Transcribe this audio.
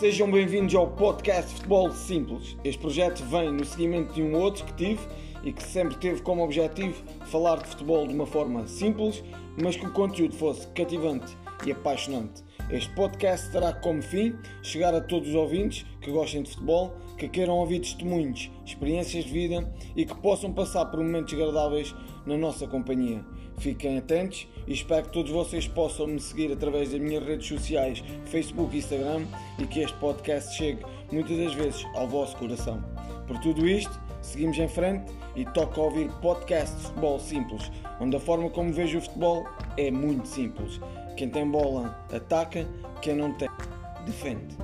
Sejam bem-vindos ao podcast Futebol Simples. Este projeto vem no seguimento de um outro que tive e que sempre teve como objetivo falar de futebol de uma forma simples, mas que o conteúdo fosse cativante e apaixonante. Este podcast terá como fim chegar a todos os ouvintes que gostem de futebol, que queiram ouvir testemunhos, experiências de vida e que possam passar por momentos agradáveis na nossa companhia. Fiquem atentos e espero que todos vocês possam me seguir através das minhas redes sociais, Facebook e Instagram e que este podcast chegue muitas das vezes ao vosso coração. Por tudo isto, seguimos em frente e toca ouvir podcast de futebol simples, onde a forma como vejo o futebol é muito simples. Quem tem bola ataca, quem não tem defende.